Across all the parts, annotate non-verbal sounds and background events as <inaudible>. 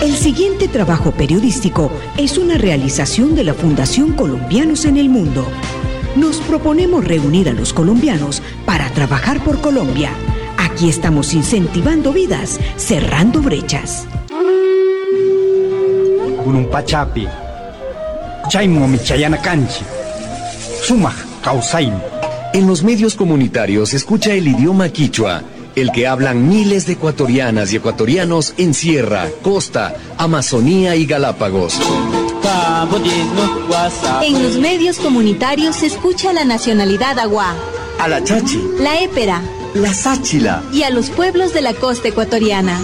El siguiente trabajo periodístico es una realización de la Fundación Colombianos en el Mundo. Nos proponemos reunir a los colombianos para trabajar por Colombia. Aquí estamos incentivando vidas, cerrando brechas. Pachapi, Canchi, En los medios comunitarios escucha el idioma quichua, el que hablan miles de ecuatorianas y ecuatorianos en Sierra, Costa, Amazonía y Galápagos. En los medios comunitarios se escucha la nacionalidad agua, a la chachi, la épera, la sáchila. Y a los pueblos de la costa ecuatoriana.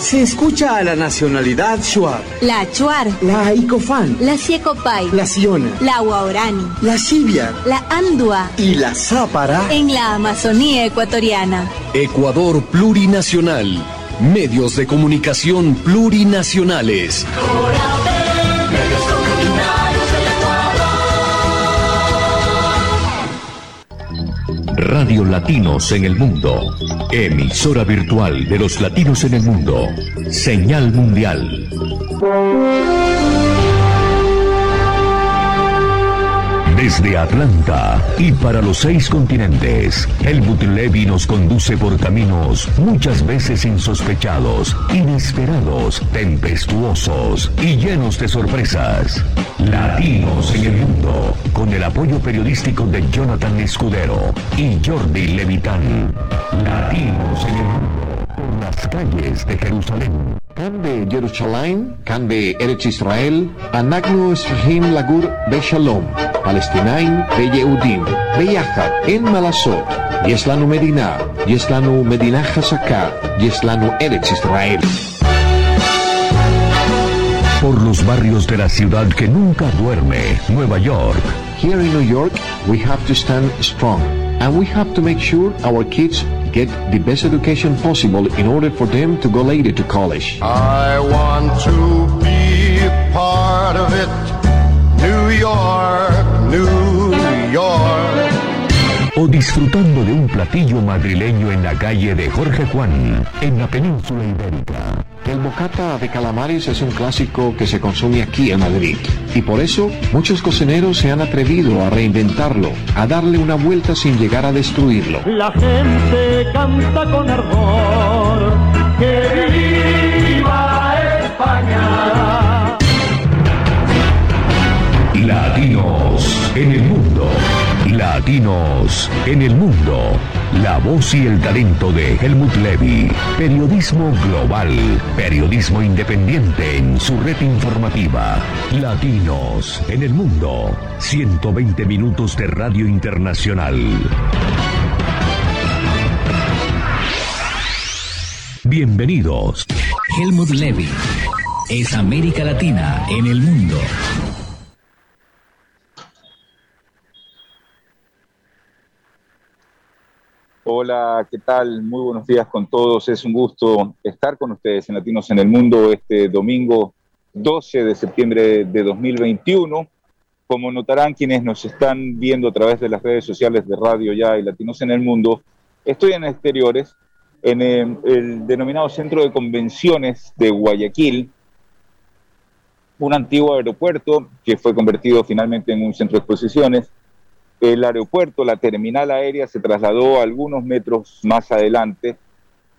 Se escucha a la nacionalidad Shuar, la Achuar, la Icofán, la Siecopay, la Siona, la Huaorani, la Sibia, la Andua y la Zápara. En la Amazonía ecuatoriana. Ecuador plurinacional. Medios de comunicación plurinacionales. Radio Latinos en el Mundo. Emisora virtual de los latinos en el mundo. Señal mundial. Desde Atlanta y para los seis continentes, Helmut Levy nos conduce por caminos muchas veces insospechados, inesperados, tempestuosos y llenos de sorpresas. Latinos en el mundo, con el apoyo periodístico de Jonathan Escudero y Jordi Levitán. Latinos en el mundo, por las calles de Jerusalén. Can de Jerusalén, can de Eretz Israel, Anagnu Esfahim Lagur Beshalom, Palestinain Beyehudim, Beyachat En Malasot, Yeslanu Medina, Yeslanu Medina Hasaka, Yeslanu Eretz Israel. Por los barrios de la ciudad que nunca duerme, Nueva York. Here in New York, we have to stand strong, and we have to make sure our kids get the best education possible in order for them to go later to college. I want to be part of it. New York, New York. O disfrutando de un platillo madrileño en la calle de Jorge Juan, en la península ibérica. El bocata de calamares es un clásico que se consume aquí en Madrid y por eso muchos cocineros se han atrevido a reinventarlo, a darle una vuelta sin llegar a destruirlo. La gente canta con ardor que Latinos en el mundo. Latinos en el mundo. La voz y el talento de Helmut Levy. Periodismo global. Periodismo independiente en su red informativa. Latinos en el mundo. 120 minutos de radio internacional. Bienvenidos. Helmut Levy es América Latina en el mundo. Hola, ¿qué tal? Muy buenos días con todos. Es un gusto estar con ustedes en Latinos en el Mundo este domingo 12 de septiembre de 2021. Como notarán quienes nos están viendo a través de las redes sociales de Radio Ya y Latinos en el Mundo, estoy en exteriores, en el, el denominado Centro de Convenciones de Guayaquil, un antiguo aeropuerto que fue convertido finalmente en un centro de exposiciones el aeropuerto, la terminal aérea se trasladó algunos metros más adelante,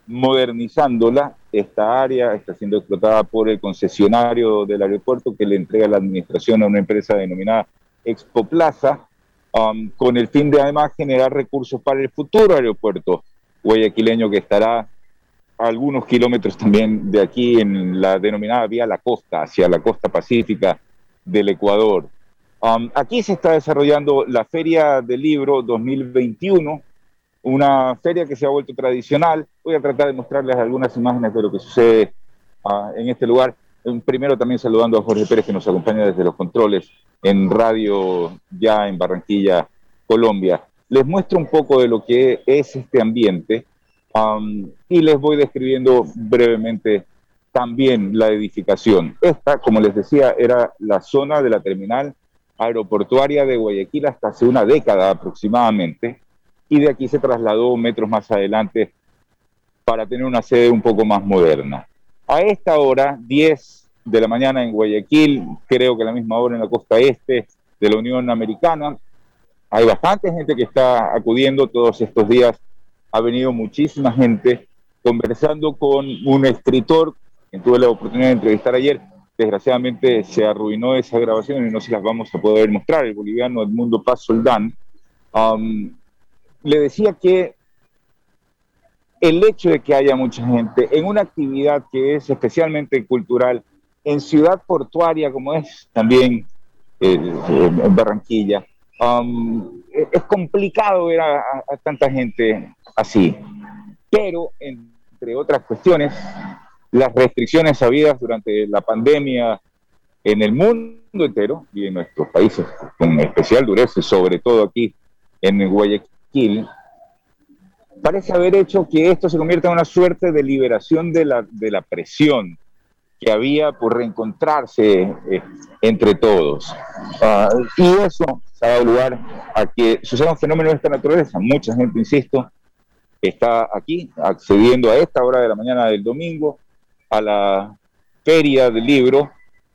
modernizándola. Esta área está siendo explotada por el concesionario del aeropuerto que le entrega la administración a una empresa denominada Expo Plaza, um, con el fin de además generar recursos para el futuro aeropuerto guayaquileño que estará algunos kilómetros también de aquí en la denominada vía la costa, hacia la costa pacífica del Ecuador. Um, aquí se está desarrollando la Feria del Libro 2021, una feria que se ha vuelto tradicional. Voy a tratar de mostrarles algunas imágenes de lo que sucede uh, en este lugar. Primero también saludando a Jorge Pérez que nos acompaña desde los controles en radio ya en Barranquilla, Colombia. Les muestro un poco de lo que es este ambiente um, y les voy describiendo brevemente también la edificación. Esta, como les decía, era la zona de la terminal aeroportuaria de Guayaquil hasta hace una década aproximadamente, y de aquí se trasladó metros más adelante para tener una sede un poco más moderna. A esta hora, 10 de la mañana en Guayaquil, creo que a la misma hora en la costa este de la Unión Americana, hay bastante gente que está acudiendo todos estos días. Ha venido muchísima gente conversando con un escritor que tuve la oportunidad de entrevistar ayer. Desgraciadamente se arruinó esa grabación y no se las vamos a poder mostrar. El boliviano Edmundo Paz Soldán um, le decía que el hecho de que haya mucha gente en una actividad que es especialmente cultural, en ciudad portuaria como es también eh, en Barranquilla, um, es complicado ver a, tanta gente así. Pero, entre otras cuestiones, las restricciones habidas durante la pandemia en el mundo entero y en nuestros países con especial dureza, sobre todo aquí en Guayaquil, parece haber hecho que esto se convierta en una suerte de liberación de la, de la presión que había por reencontrarse eh, entre todos. Ah, y eso ha dado lugar a que suceda un fenómeno de esta naturaleza. Mucha gente, insisto, está aquí accediendo a esta hora de la mañana del domingo a la feria del libro,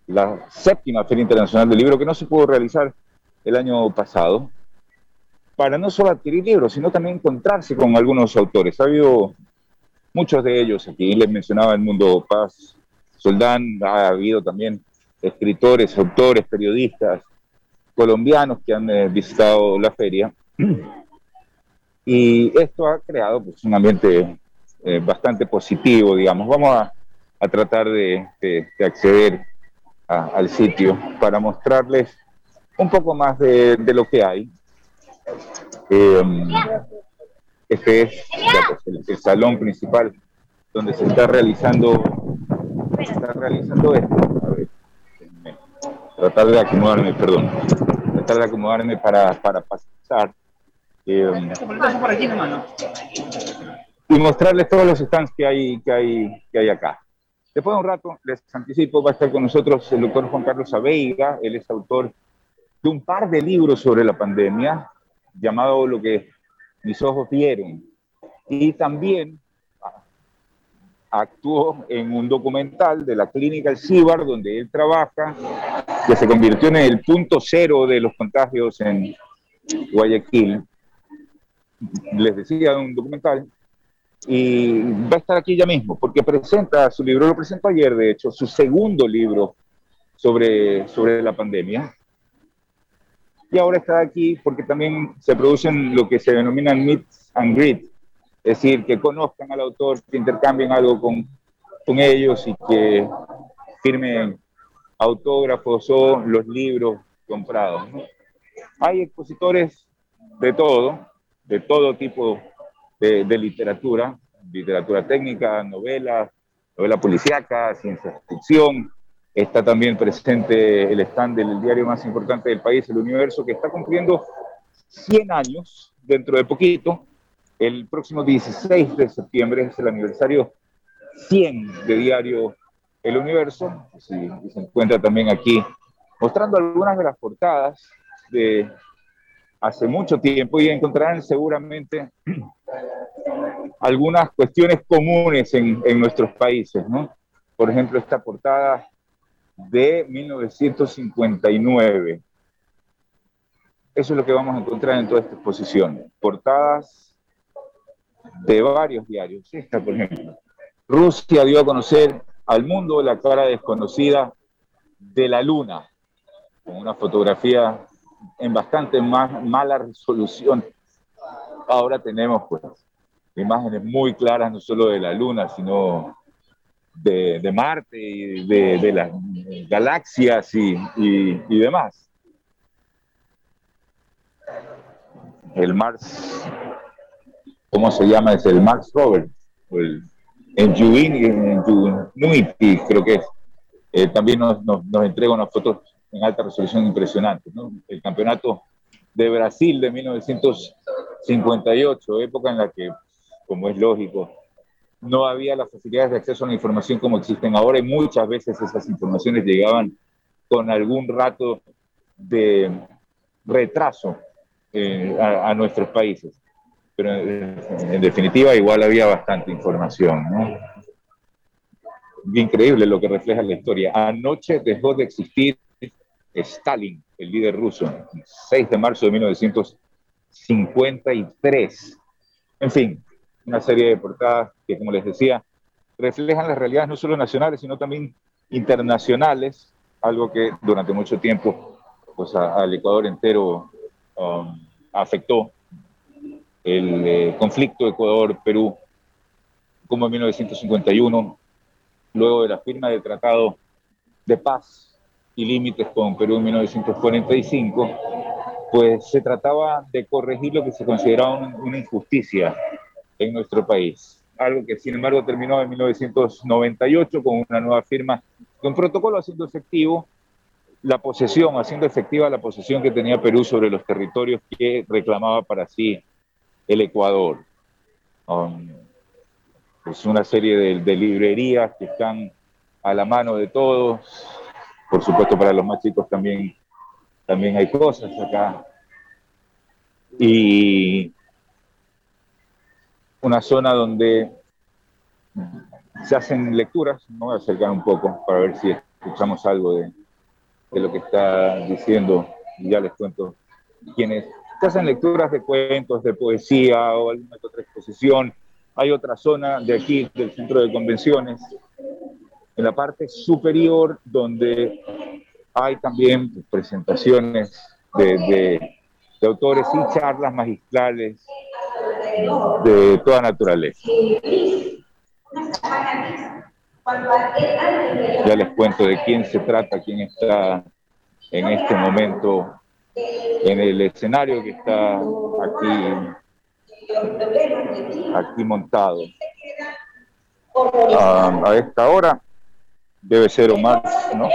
la séptima feria internacional del libro que no se pudo realizar el año pasado, para no solo adquirir libros, sino también encontrarse con algunos autores. Ha habido muchos de ellos aquí, les mencionaba el Mundo Paz Soldán, ha habido también escritores, autores, periodistas colombianos que han eh, visitado la feria. Y esto ha creado pues, un ambiente eh, bastante positivo, digamos. Vamos a, a tratar de, de, acceder al sitio para mostrarles un poco más de, de lo que hay Em, este es pues, el, salón principal donde se está realizando, se está realizando esto. A ver, tratar de acomodarme, perdón, tratar de acomodarme para, para pasar. Eh, y mostrarles todos los stands que hay, que hay, que hay acá. Después de un rato, les anticipo, va a estar con nosotros el doctor Juan Carlos Aveiga, él es autor de un par de libros sobre la pandemia, llamado Lo que mis ojos vieron. Y también actuó en un documental de la clínica El Cibar, donde él trabaja, que se convirtió en el punto cero de los contagios en Guayaquil. Les decía un documental. Y va a estar aquí ya mismo, porque presenta su libro, lo presentó ayer, de hecho, su segundo libro sobre, sobre la pandemia y ahora está aquí porque también se producen lo que se denominan meets and greet, es decir, que conozcan al autor, que intercambien algo con, con ellos y que firmen autógrafos o los libros comprados. Hay expositores de todo, de todo tipo de, de literatura, literatura técnica, novelas, novela policíaca, ciencia ficción, Está también presente el stand del diario más importante del país, El Universo, que está cumpliendo 100 años dentro de poquito. El próximo 16 de septiembre es el aniversario 100 de diario El Universo. Y, se encuentra también aquí mostrando algunas de las portadas de hace mucho tiempo y encontrarán seguramente algunas cuestiones comunes en, en nuestros países, ¿no? Por ejemplo, esta portada de 1959. Eso es lo que vamos a encontrar en toda esta exposición. Portadas de varios diarios. Esta, por ejemplo. Rusia dio a conocer al mundo la cara desconocida de la Luna, con una fotografía en bastante más mala resolución. Ahora tenemos pues imágenes muy claras, no solo de la Luna, sino de, Marte y de, las galaxias y, y, demás. El Mars, ¿cómo se llama? Es el Mars Rover, el Ingenuity, creo que es. Eh, también nos, nos, entrega unas fotos en alta resolución impresionantes. El campeonato de Brasil de 1958, época en la que, como es lógico, no había las facilidades de acceso a la información como existen ahora y muchas veces esas informaciones llegaban con algún rato de retraso eh, a, nuestros países. Pero en, definitiva igual había bastante información. Increíble lo que refleja la historia. Anoche dejó de existir Stalin, el líder ruso, 6 de marzo de 1953. En fin, una serie de portadas que, como les decía, reflejan las realidades no solo nacionales, sino también internacionales, algo que durante mucho tiempo pues, al Ecuador entero um, afectó el eh, conflicto Ecuador-Perú, como en 1951, luego de la firma del Tratado de Paz y Límites con Perú en 1945, pues se trataba de corregir lo que se consideraba una injusticia en nuestro país. Algo que sin embargo terminó en 1998 con una nueva firma, con protocolo haciendo efectivo la posesión, haciendo efectiva la posesión que tenía Perú sobre los territorios que reclamaba para sí el Ecuador. Um, es una serie de, librerías que están a la mano de todos. Por supuesto, para los más chicos también, también hay cosas acá. Y una zona donde se hacen lecturas. Me voy a acercar un poco para ver si escuchamos algo de, de lo que está diciendo, ya les cuento quiénes. Se hacen lecturas de cuentos, de poesía o alguna otra exposición. Hay otra zona de aquí, del centro de convenciones, en la parte superior, donde hay también presentaciones de, de, autores y charlas magistrales de toda naturaleza. Ya les cuento de quién se trata, quién está en este momento en el escenario que está aquí, aquí montado. Ah, a esta hora debe ser Omar, ¿no?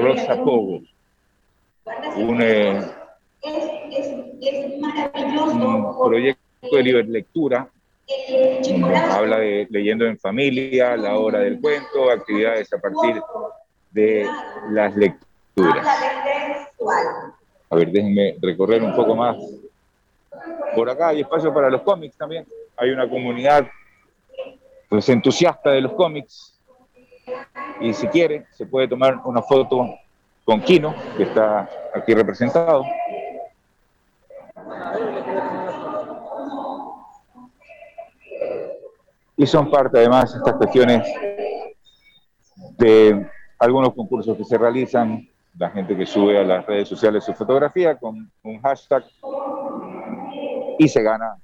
Rosa Cobo, un, eh, un proyecto de libre lectura Habla de leyendo en familia, la hora del cuento, actividades a partir de las lecturas. A ver, déjenme recorrer un poco más. Por acá hay espacio para los cómics también. Hay una comunidad pues, entusiasta de los cómics. Y si quiere, se puede tomar una foto con Kino, que está aquí representado. y son parte además estas cuestiones de algunos concursos que se realizan, la gente que sube a las redes sociales su fotografía con un hashtag y se gana,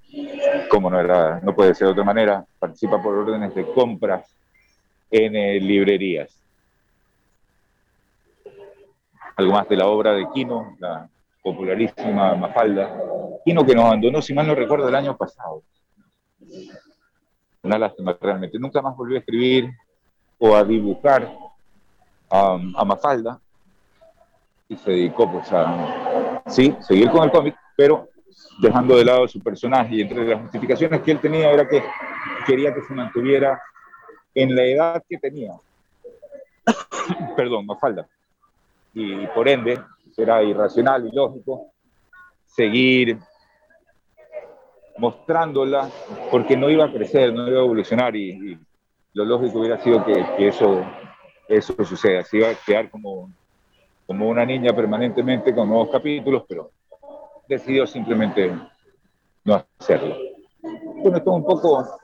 como no, era, no puede ser de otra manera, participa por órdenes de compras en eh, librerías. Algo más de la obra de Quino, la popularísima Mafalda. Quino que nos abandonó, si mal no recuerdo, el año pasado una lástima realmente. Nunca más volvió a escribir o a dibujar a Mafalda y se dedicó pues a, sí, seguir con el cómic, pero dejando de lado su personaje y entre las justificaciones que él tenía era que quería que se mantuviera en la edad que tenía. <coughs> Perdón, Mafalda. Y por ende, será irracional y lógico seguir mostrándola, porque no iba a crecer, no iba a evolucionar y, lo lógico hubiera sido que, eso, eso suceda. Se iba a quedar como, como una niña permanentemente con nuevos capítulos, pero decidió simplemente no hacerlo. Bueno, esto es un poco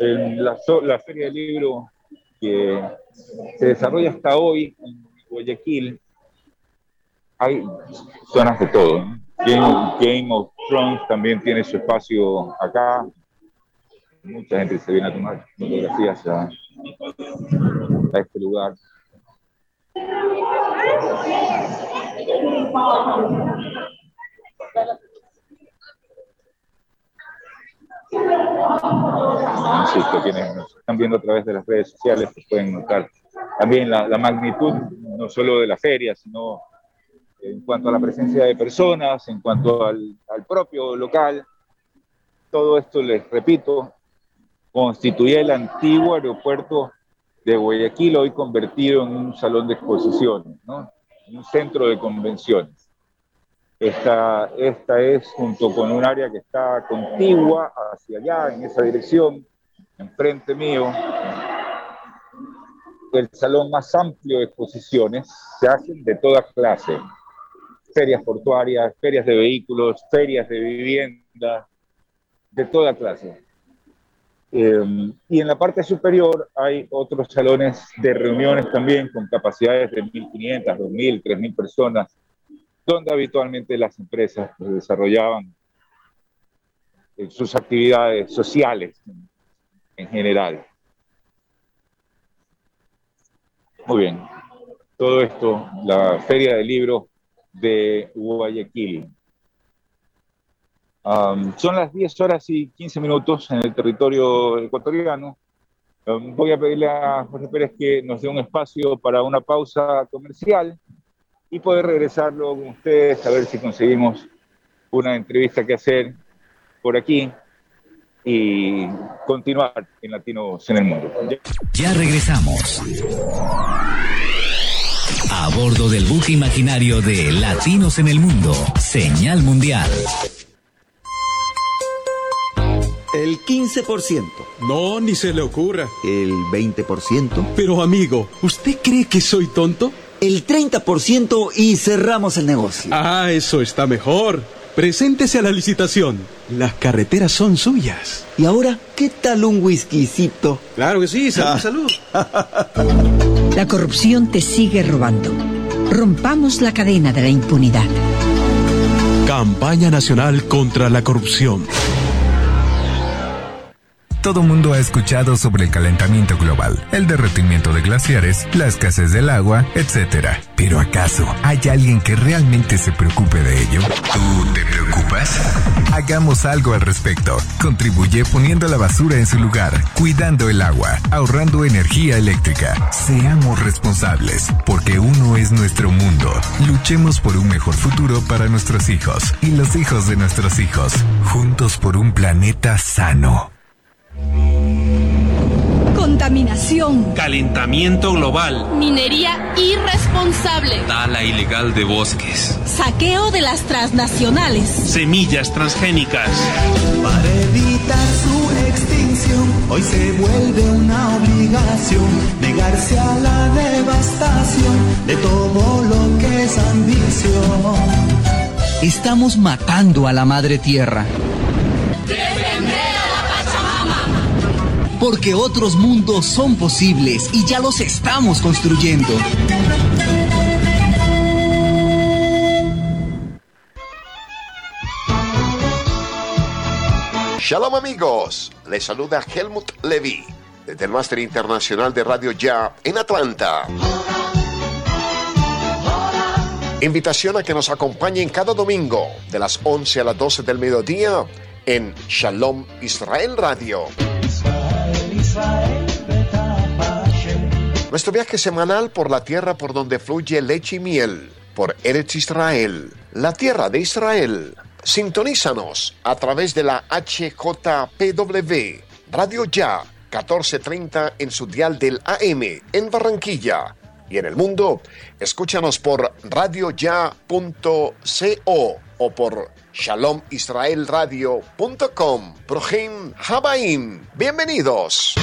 en la, la feria del libro que se desarrolla hasta hoy en Guayaquil. Hay zonas de todo. Game, of Thrones también tiene su espacio acá. Mucha gente se viene a tomar fotografías a, a este lugar. Insisto, quienes nos están viendo a través de las redes sociales pueden notar también la, magnitud no solo de la feria, sino en cuanto a la presencia de personas, en cuanto al, propio local. Todo esto, les repito, constituye el antiguo aeropuerto de Guayaquil, hoy convertido en un salón de exposiciones, ¿no? un centro de convenciones. Esta, esta es, junto con un área que está contigua hacia allá, en esa dirección, enfrente mío, el salón más amplio de exposiciones. Se hacen de toda clase, ferias portuarias, ferias de vehículos, ferias de vivienda, de toda clase. Eh, y en la parte superior hay otros salones de reuniones también con capacidades de 1.500, 2.000, 3.000 personas, donde habitualmente las empresas desarrollaban eh, sus actividades sociales en general. Muy bien. Todo esto, la Feria del Libro de Guayaquil. son las 10 horas y 15 minutos en el territorio ecuatoriano. voy a pedirle a José Pérez que nos dé un espacio para una pausa comercial y poder regresarlo con ustedes a ver si conseguimos una entrevista que hacer por aquí y continuar en Latinos en el Mundo. Ya regresamos. A bordo del buque imaginario de Latinos en el Mundo, Señal Mundial. El 15%. No, ni se le ocurra. El 20%. Pero amigo, ¿usted cree que soy tonto? El 30% y cerramos el negocio. Ah, eso está mejor. Preséntese a la licitación. Las carreteras son suyas. ¿Y ahora qué tal un whiskycito? Claro que sí, <laughs> salud, salud. La corrupción te sigue robando. Rompamos la cadena de la impunidad. Campaña Nacional contra la Corrupción. Todo mundo ha escuchado sobre el calentamiento global, el derretimiento de glaciares, la escasez del agua, etc. Pero ¿acaso hay alguien que realmente se preocupe de ello? ¿Tú te preocupas? Hagamos algo al respecto. Contribuye poniendo la basura en su lugar, cuidando el agua, ahorrando energía eléctrica. Seamos responsables, porque uno es nuestro mundo. Luchemos por un mejor futuro para nuestros hijos y los hijos de nuestros hijos. Juntos por un planeta sano. Contaminación. Calentamiento global. Minería irresponsable. Tala ilegal de bosques. Saqueo de las transnacionales. Semillas transgénicas. Para evitar su extinción, hoy se vuelve una obligación negarse a la devastación de todo lo que es ambición. Estamos matando a la madre tierra. Porque otros mundos son posibles y ya los estamos construyendo. Shalom amigos, les saluda Helmut Levy desde el Máster Internacional de Radio Ya en Atlanta. Invitación a que nos acompañen cada domingo de las 11 a las 12 del mediodía en Shalom Israel Radio. Nuestro viaje semanal por la tierra por donde fluye leche y miel, por Eretz Israel, la tierra de Israel. Sintonízanos a través de la HJPW, Radio Ya, 1430 en su dial del AM, en Barranquilla. Y en el mundo, escúchanos por radioya.co o por shalomisraelradio.com. Prohim Habaim. Bienvenidos.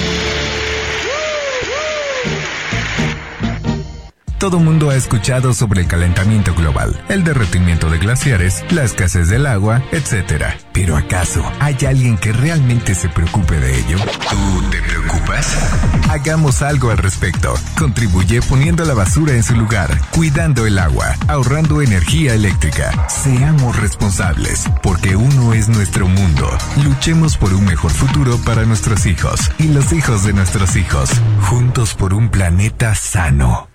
Todo mundo ha escuchado sobre el calentamiento global, el derretimiento de glaciares, la escasez del agua, etc. Pero ¿acaso hay alguien que realmente se preocupe de ello? ¿Tú te preocupas? Hagamos algo al respecto. Contribuye poniendo la basura en su lugar, cuidando el agua, ahorrando energía eléctrica. Seamos responsables, porque uno es nuestro mundo. Luchemos por un mejor futuro para nuestros hijos y los hijos de nuestros hijos. Juntos por un planeta sano.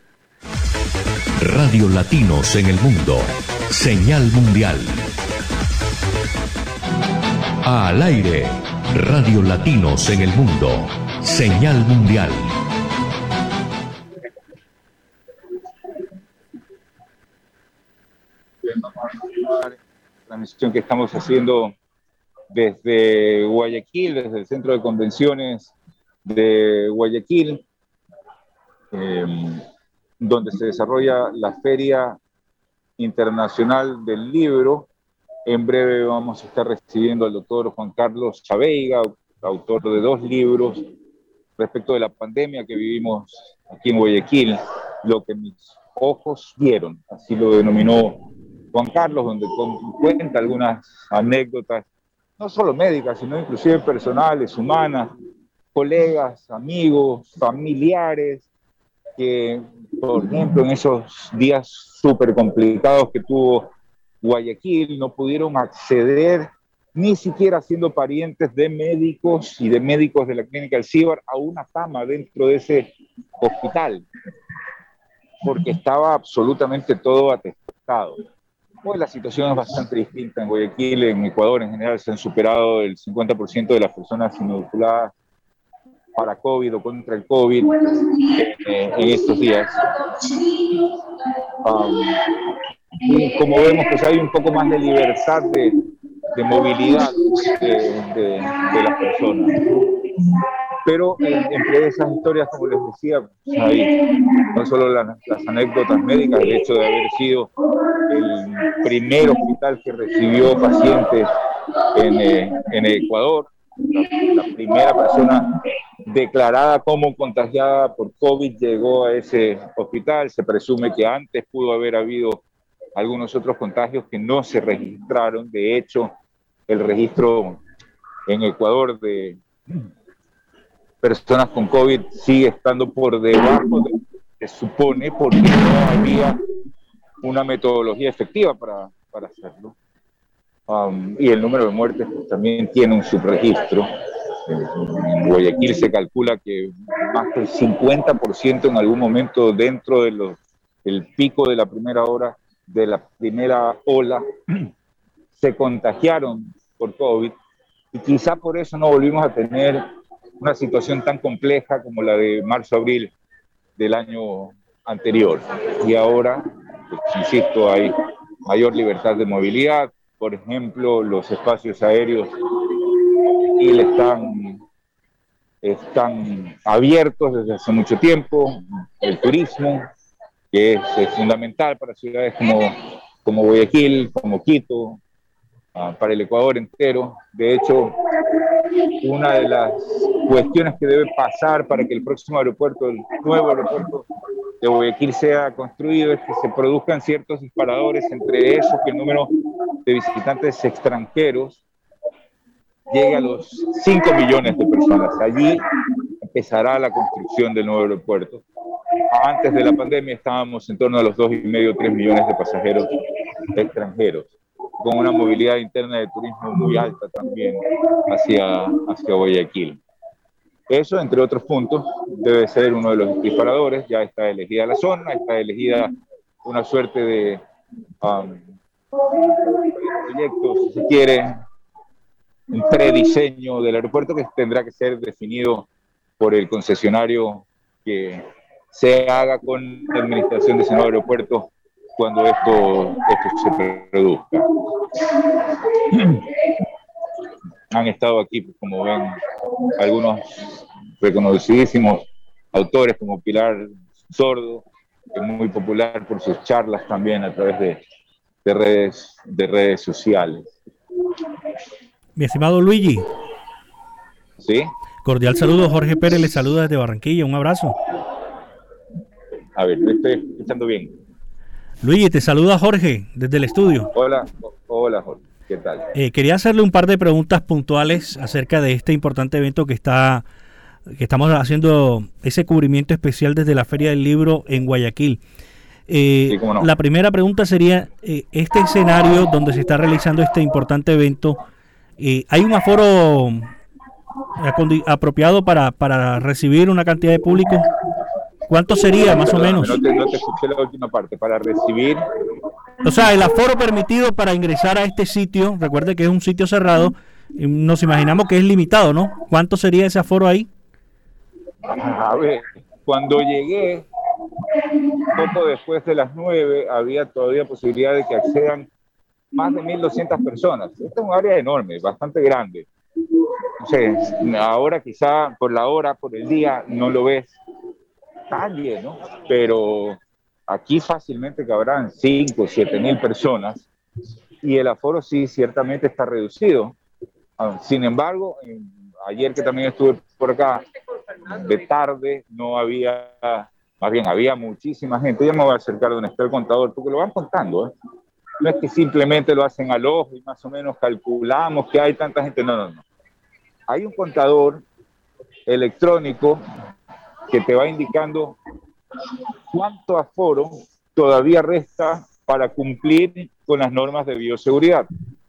Radio Latinos en el Mundo. Señal Mundial. Al aire. Radio Latinos en el Mundo. Señal Mundial. La misión que estamos haciendo desde Guayaquil, desde el Centro de Convenciones de Guayaquil, em, donde se desarrolla la Feria Internacional del Libro. En breve vamos a estar recibiendo al doctor Juan Carlos Chaveiga, autor de dos libros respecto de la pandemia que vivimos aquí en Guayaquil, lo que mis ojos vieron, así lo denominó Juan Carlos, donde cuenta algunas anécdotas, no solo médicas, sino inclusive personales, humanas, colegas, amigos, familiares, que, por ejemplo, en esos días súper complicados que tuvo Guayaquil, no pudieron acceder ni siquiera siendo parientes de médicos y de médicos de la clínica CIBAR a una cama dentro de ese hospital, porque estaba absolutamente todo atestado. Hoy la situación es bastante distinta en Guayaquil, en Ecuador en general se han superado el 50% de las personas inoculadas para COVID o contra el COVID eh, en estos días. Um, como vemos, pues hay un poco más de libertad de, de movilidad de, de, las personas. Pero entre esas historias, como les decía, hay no solo las, anécdotas médicas, el hecho de haber sido el primer hospital que recibió pacientes en, eh, en Ecuador, la, primera persona declarada como contagiada por COVID llegó a ese hospital. Se presume que antes pudo haber habido algunos otros contagios que no se registraron. De hecho, el registro en Ecuador de personas con COVID sigue estando por debajo de lo que se supone porque no había una metodología efectiva para, hacerlo. Um, y el número de muertes pues, también tiene un subregistro. En Guayaquil se calcula que más del 50% en algún momento dentro de del pico de la primera hora, de la primera ola, <clears throat> se contagiaron por COVID y quizá por eso no volvimos a tener una situación tan compleja como la de marzo-abril del año anterior. Y ahora, pues, insisto, hay mayor libertad de movilidad, por ejemplo, los espacios aéreos y están, están abiertos desde hace mucho tiempo, el turismo, que es, fundamental para ciudades como, como Guayaquil, como Quito, ah, para el Ecuador entero. De hecho, una de las cuestiones que debe pasar para que el próximo aeropuerto, el nuevo aeropuerto de Guayaquil sea construido es que se produzcan ciertos disparadores, entre esos que el número de visitantes extranjeros llegue a los 5 millones de personas. Allí empezará la construcción del nuevo aeropuerto. Antes de la pandemia estábamos en torno a los 2,5 3 millones de pasajeros extranjeros, con una movilidad interna de turismo muy alta también hacia, hacia Guayaquil. Eso, entre otros puntos, debe ser uno de los disparadores. Ya está elegida la zona, está elegida una suerte de um, proyecto, si se quiere, un prediseño del aeropuerto que tendrá que ser definido por el concesionario que se haga con la administración de ese nuevo aeropuerto cuando esto, esto se produzca. <clears throat> Han estado aquí, pues, como ven, algunos reconocidísimos autores como Pilar Sordo, que es muy popular por sus charlas también a través de, de redes, de redes sociales. Mi estimado Luigi. Sí. Cordial saludo, Jorge Pérez le saluda desde Barranquilla, un abrazo. A ver, estoy escuchando bien. Luigi, te saluda Jorge desde el estudio. Hola, hola Jorge, ¿qué tal? Eh, quería hacerle un par de preguntas puntuales acerca de este importante evento que está que estamos haciendo ese cubrimiento especial desde la Feria del Libro en Guayaquil. Eh, la primera pregunta sería, eh, este escenario donde se está realizando este importante evento, ¿hay un aforo apropiado para, para recibir una cantidad de público? ¿Cuánto sería más o menos? No te, no te escuché la última parte, para recibir... O sea, el aforo permitido para ingresar a este sitio, recuerde que es un sitio cerrado, nos imaginamos que es limitado, ¿no? ¿Cuánto sería ese aforo ahí? A ver, cuando llegué, poco después de las nueve, había todavía posibilidad de que accedan más de 1.200 personas. Esta es un área enorme, bastante grande. No sé, ahora quizá por la hora, por el día, no lo ves. está lleno, pero aquí fácilmente cabrán 5 o 7 mil personas y el aforo sí ciertamente está reducido. Ah, sin embargo, ayer que también estuve por acá, de tarde no había, más bien había muchísima gente. Ya me voy a acercar donde está el contador, porque lo van contando. ¿eh? No es que simplemente lo hacen al ojo y más o menos calculamos que hay tanta gente. No, no, no. Hay un contador electrónico que te va indicando cuánto aforo todavía resta para cumplir con las normas de bioseguridad.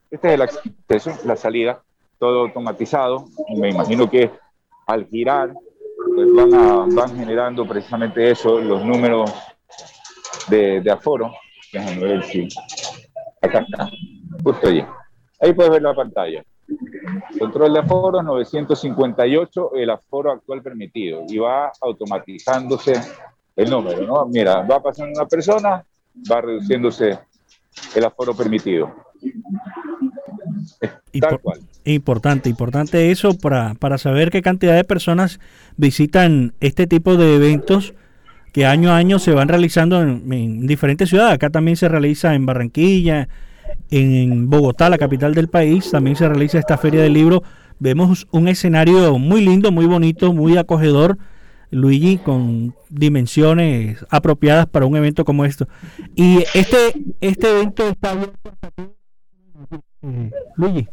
Este es el acceso, la salida, todo automatizado. Me imagino que al girar pues van, van generando precisamente eso, los números de, de aforo. Déjame ver si... Acá está, justo allí. Ahí puedes ver la pantalla. Control de aforo 958, el aforo actual permitido. Y va automatizándose el número, ¿no? Mira, va pasando una persona, va reduciéndose el aforo permitido. Tal cual. Importante, importante eso para, para saber qué cantidad de personas visitan este tipo de eventos que año a año se van realizando en, diferentes ciudades. Acá también se realiza en Barranquilla, en Bogotá, la capital del país, también se realiza esta feria del libro. Vemos un escenario muy lindo, muy bonito, muy acogedor, Luigi, con dimensiones apropiadas para un evento como esto. Y este, este evento está abierto eh, Luigi.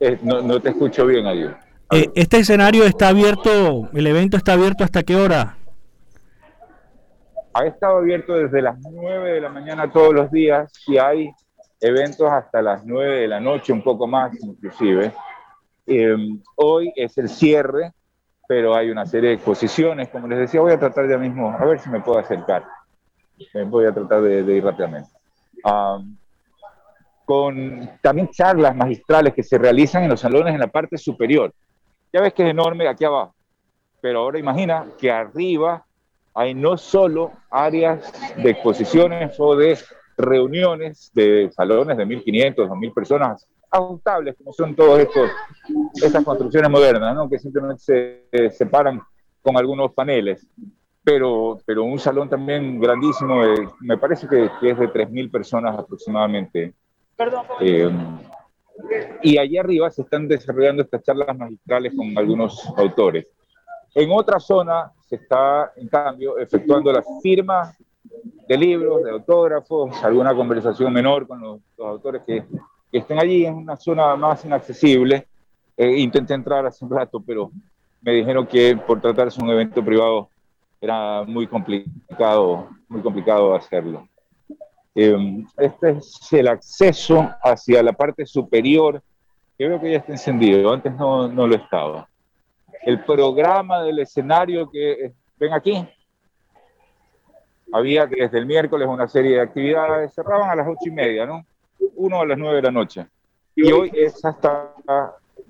Eh, no, te escucho bien, adiós. Eh, este escenario está abierto, el evento está abierto hasta qué hora? Ha estado abierto desde las 9 de la mañana todos los días y hay eventos hasta las 9 de la noche, un poco más inclusive. hoy es el cierre, pero hay una serie de exposiciones. Como les decía, voy a tratar ya mismo, a ver si me puedo acercar. Voy a tratar de, ir rápidamente con también charlas magistrales que se realizan en los salones en la parte superior. Ya ves que es enorme aquí abajo, pero ahora imagina que arriba hay no solo áreas de exposiciones o de reuniones de salones de 1.500, 2.000 personas ajustables, como son todas estas construcciones modernas, ¿no? que simplemente se separan con algunos paneles, pero, pero un salón también grandísimo, me parece que, que es de 3.000 personas aproximadamente eh, y allí arriba se están desarrollando estas charlas magistrales con algunos autores. En otra zona se está, en cambio, efectuando la firma de libros, de autógrafos, alguna conversación menor con los, autores que, que, estén allí. en una zona más inaccesible. Eh, intenté entrar hace un rato, pero me dijeron que por tratarse de un evento privado era muy complicado, muy complicado hacerlo. Em, este es el acceso hacia la parte superior, que veo que ya está encendido, antes no, no lo estaba. El programa del escenario que ven aquí, había desde el miércoles una serie de actividades, cerraban a las ocho y media, ¿no? Uno a las nueve de la noche. Y hoy es hasta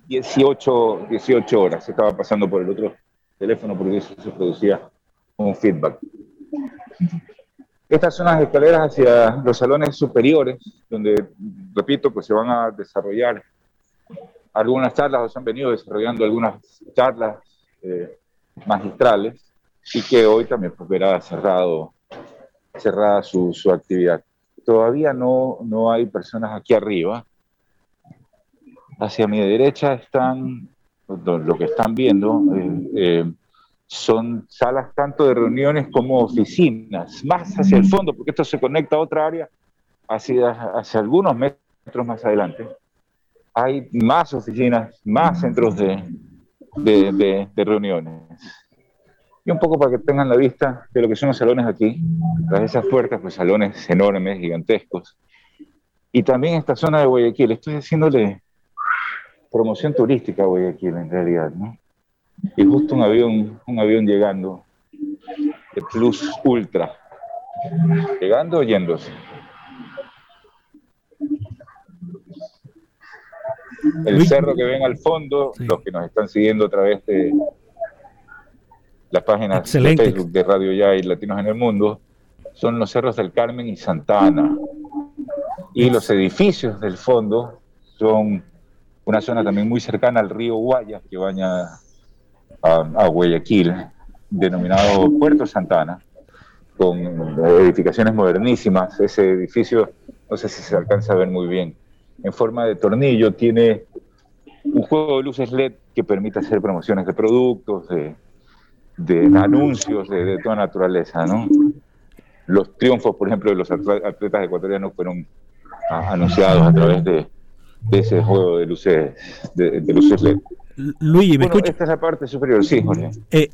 18, 18 horas. Estaba pasando por el otro teléfono porque eso se producía un feedback. Estas son las escaleras hacia los salones superiores, donde, repito, pues se van a desarrollar algunas charlas o se han venido desarrollando algunas charlas eh, magistrales y que hoy también pues, verá cerrado, cerrada su, su actividad. Todavía no, no hay personas aquí arriba. Hacia mi derecha están, lo que están viendo, eh, eh, son salas tanto de reuniones como oficinas, más hacia el fondo, porque esto se conecta a otra área hacia, hacia algunos metros más adelante. Hay más oficinas, más centros de, de, de, reuniones. Y un poco para que tengan la vista de lo que son los salones aquí, tras esas puertas, pues salones enormes, gigantescos. Y también esta zona de Guayaquil, estoy haciéndole promoción turística a Guayaquil en realidad, ¿no? y justo un avión, un avión llegando, el Plus Ultra, llegando o yéndose. El cerro que ven al fondo, los que nos están siguiendo a través de las páginas de Facebook de Radio Ya y Latinos en el Mundo, son los cerros del Carmen y Santana. Y los edificios del fondo son una zona también muy cercana al río Guayas que baña a, Guayaquil. denominado Puerto Santana, con edificaciones modernísimas. Ese edificio, no sé si se alcanza a ver muy bien, en forma de tornillo, tiene un juego de luces LED que permite hacer promociones de productos, de, anuncios de, toda naturaleza, ¿no? Los triunfos, por ejemplo, de los atletas ecuatorianos fueron anunciados a través de, ese juego de luces, de, luces LED. Luigi, ¿me escucha? Esta es la parte superior, sí, Jorge. Eh,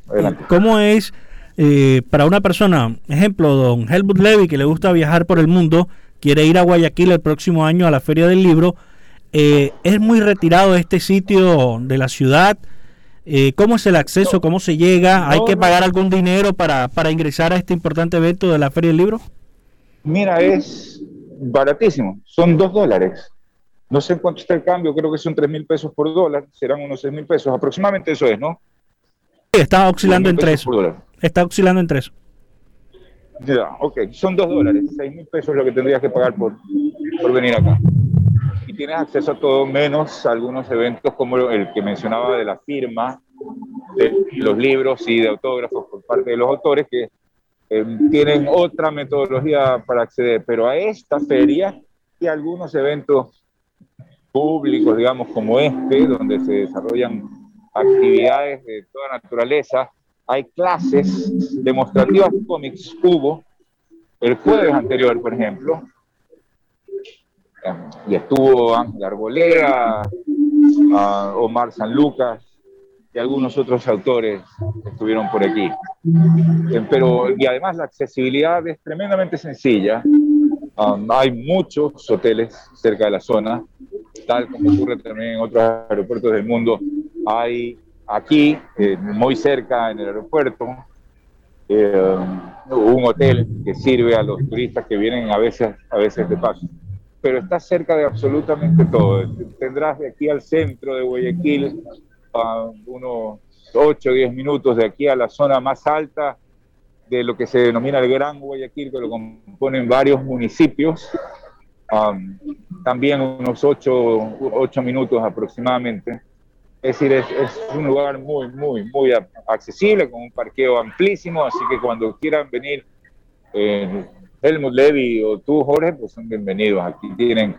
¿Cómo es eh, para una persona, ejemplo, don Helmut Levy, que le gusta viajar por el mundo, quiere ir a Guayaquil el próximo año a la Feria del Libro, eh, es muy retirado de este sitio de la ciudad. Eh, ¿Cómo es el acceso? ¿Cómo se llega? ¿Hay que pagar algún dinero para, para ingresar a este importante evento de la Feria del Libro? Mira, es baratísimo. Son dos dólares. No sé cuánto está el cambio, creo que son tres mil pesos por dólar, serán unos seis mil pesos, aproximadamente eso es, ¿no? está oscilando entre eso. Está oscilando entre eso. Ya, ok, son dos dólares, seis mil pesos lo que tendrías que pagar por, por venir acá. Tienes acceso a todo menos algunos eventos como el que mencionaba de la firma de los libros y de autógrafos por parte de los autores que eh, tienen otra metodología para acceder, pero a esta feria y algunos eventos públicos, digamos, como este, donde se desarrollan actividades de toda naturaleza. Hay clases demostrativas de cómics, hubo el jueves anterior, por ejemplo, y estuvo Ángel Arbolea, Omar San Lucas y algunos otros autores estuvieron por aquí. Eh, pero, y además la accesibilidad es tremendamente sencilla. Um, hay muchos hoteles cerca de la zona, tal como ocurre también en otros aeropuertos del mundo. Hay aquí, eh, muy cerca en el aeropuerto, eh, un hotel que sirve a los turistas que vienen a veces, a veces de paso. Pero está cerca de absolutamente todo. Tendrás de aquí al centro de Guayaquil a unos 8 o 10 minutos de aquí a la zona más alta de lo que se denomina el Gran Guayaquil, que lo componen varios municipios. también unos 8, 8 minutos aproximadamente. Es decir, es, un lugar muy, muy, muy accesible, con un parqueo amplísimo, así que cuando quieran venir eh, Helmut Levy o tú, Jorge, pues son bienvenidos. Aquí tienen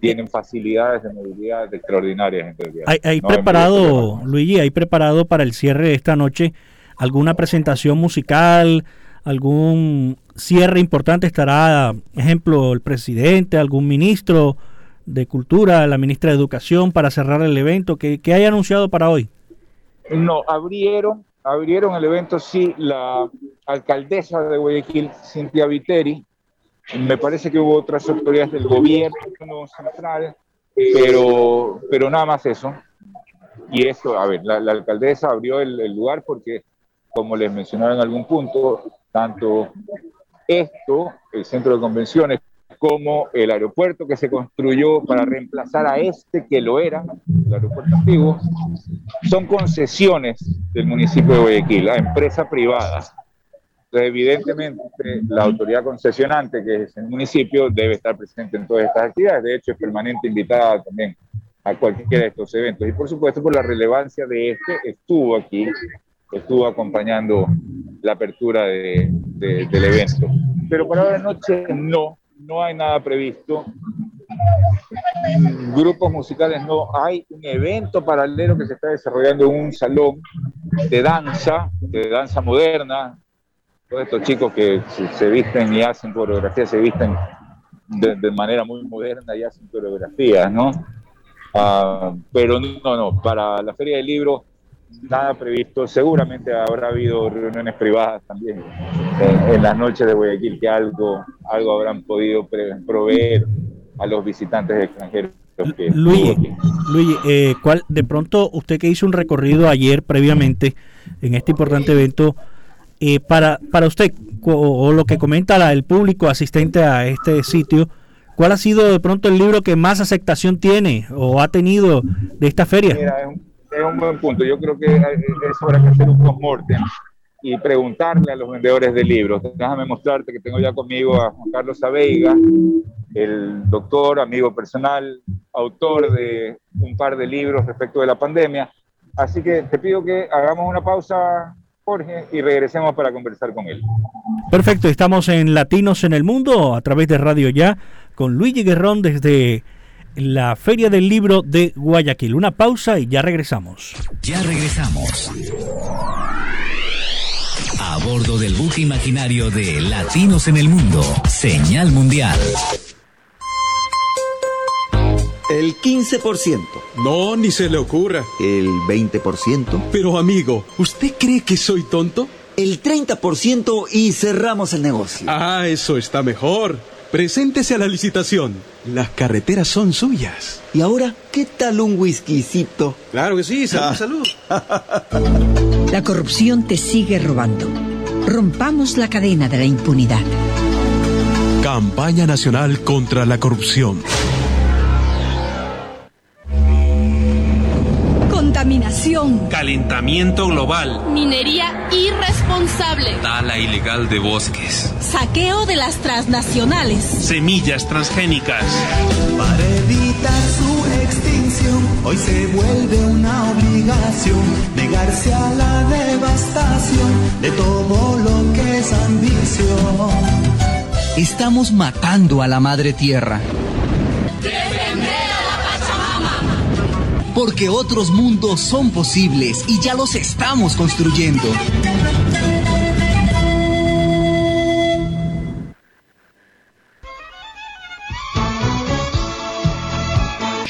tienen facilidades de movilidad extraordinarias. ¿Hay, hay preparado, Luigi, hay preparado para el cierre de esta noche alguna presentación musical, algún cierre importante? ¿Estará, ejemplo, el presidente, algún ministro de Cultura, la ministra de Educación para cerrar el evento? ¿Qué, qué hay anunciado para hoy? No, abrieron, abrieron el evento, sí, la alcaldesa de Guayaquil, Cintia Viteri, me parece que hubo otras autoridades del gobierno central, pero, pero nada más eso. Y esto, a ver, la, alcaldesa abrió el, lugar porque, como les mencionaba en algún punto, tanto esto, el centro de convenciones, como el aeropuerto que se construyó para reemplazar a este que lo era, el aeropuerto antiguo, son concesiones del municipio de Guayaquil a empresa privada evidentemente, la autoridad concesionante, que es el municipio, debe estar presente en todas estas actividades. De hecho, es permanente invitada también a cualquiera de estos eventos. Y por supuesto, por la relevancia de este, estuvo aquí, estuvo acompañando la apertura de, del evento. Pero para la noche no, no hay nada previsto. Grupos musicales no, hay un evento paralelo que se está desarrollando en un salón de danza, de danza moderna, todos estos chicos que se visten y hacen coreografía, se visten de, manera muy moderna y hacen coreografías, ¿no? Ah, pero no, no, para la Feria del Libro nada previsto. Seguramente habrá habido reuniones privadas también en, las noches de Guayaquil que algo, algo habrán podido proveer a los visitantes extranjeros. Luis, Luis eh, ¿cuál, de pronto usted que hizo un recorrido ayer previamente en este importante evento, eh, para, para usted, o, lo que comenta el público asistente a este sitio, ¿cuál ha sido de pronto el libro que más aceptación tiene o ha tenido de esta feria? Mira, es, un, buen punto. Yo creo que es hora de hacer un post-mortem y preguntarle a los vendedores de libros. Déjame mostrarte que tengo ya conmigo a Juan Carlos Aveiga, el doctor, amigo personal, autor de un par de libros respecto de la pandemia. Así que te pido que hagamos una pausa Jorge, y regresemos para conversar con él. Perfecto, estamos en Latinos en el Mundo a través de Radio Ya con Luigi Guerrón desde la Feria del Libro de Guayaquil. Una pausa y ya regresamos. Ya regresamos. A bordo del buque imaginario de Latinos en el Mundo, Señal Mundial. El 15%. No, ni se le ocurra. El 20%. Pero amigo, ¿usted cree que soy tonto? El 30% y cerramos el negocio. Ah, eso está mejor. Preséntese a la licitación. Las carreteras son suyas. ¿Y ahora qué tal un whiskycito? Claro que sí, salud, <laughs> salud. La corrupción te sigue robando. Rompamos la cadena de la impunidad. Campaña Nacional contra la Corrupción. Contaminación. Calentamiento global. Minería irresponsable. Tala ilegal de bosques. Saqueo de las transnacionales. Semillas transgénicas. Para evitar su extinción, hoy se vuelve una obligación negarse a la devastación de todo lo que es ambición. Estamos matando a la madre tierra. Porque otros mundos son posibles y ya los estamos construyendo.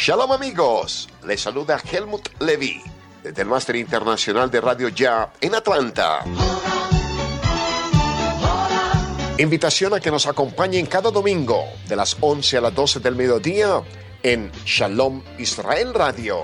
Shalom amigos, les saluda Helmut Levy desde el Máster Internacional de Radio Ya en Atlanta. Invitación a que nos acompañen cada domingo de las 11 a las 12 del mediodía en Shalom Israel Radio.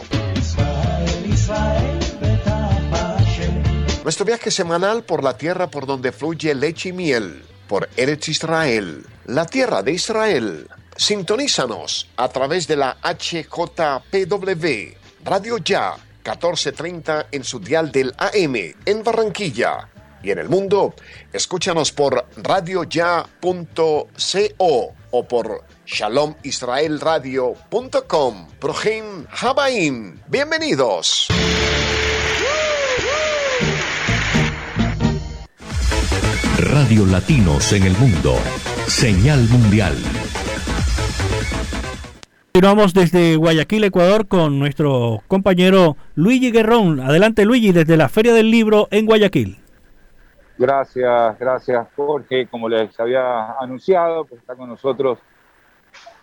Nuestro viaje semanal por la tierra por donde fluye leche y miel, por Eretz Israel, la tierra de Israel. Sintonízanos a través de la HJPW, Radio Ya, 1430 en su dial del AM, en Barranquilla. Y en el mundo, escúchanos por radioya.co o por shalomisraelradio.com. Projim Habaim. Bienvenidos. Radio Latinos en el Mundo. Señal Mundial. Continuamos desde Guayaquil, Ecuador, con nuestro compañero Luigi Guerrón. Adelante, Luigi, desde la Feria del Libro en Guayaquil. Gracias, gracias, Jorge. Como les había anunciado, pues está con nosotros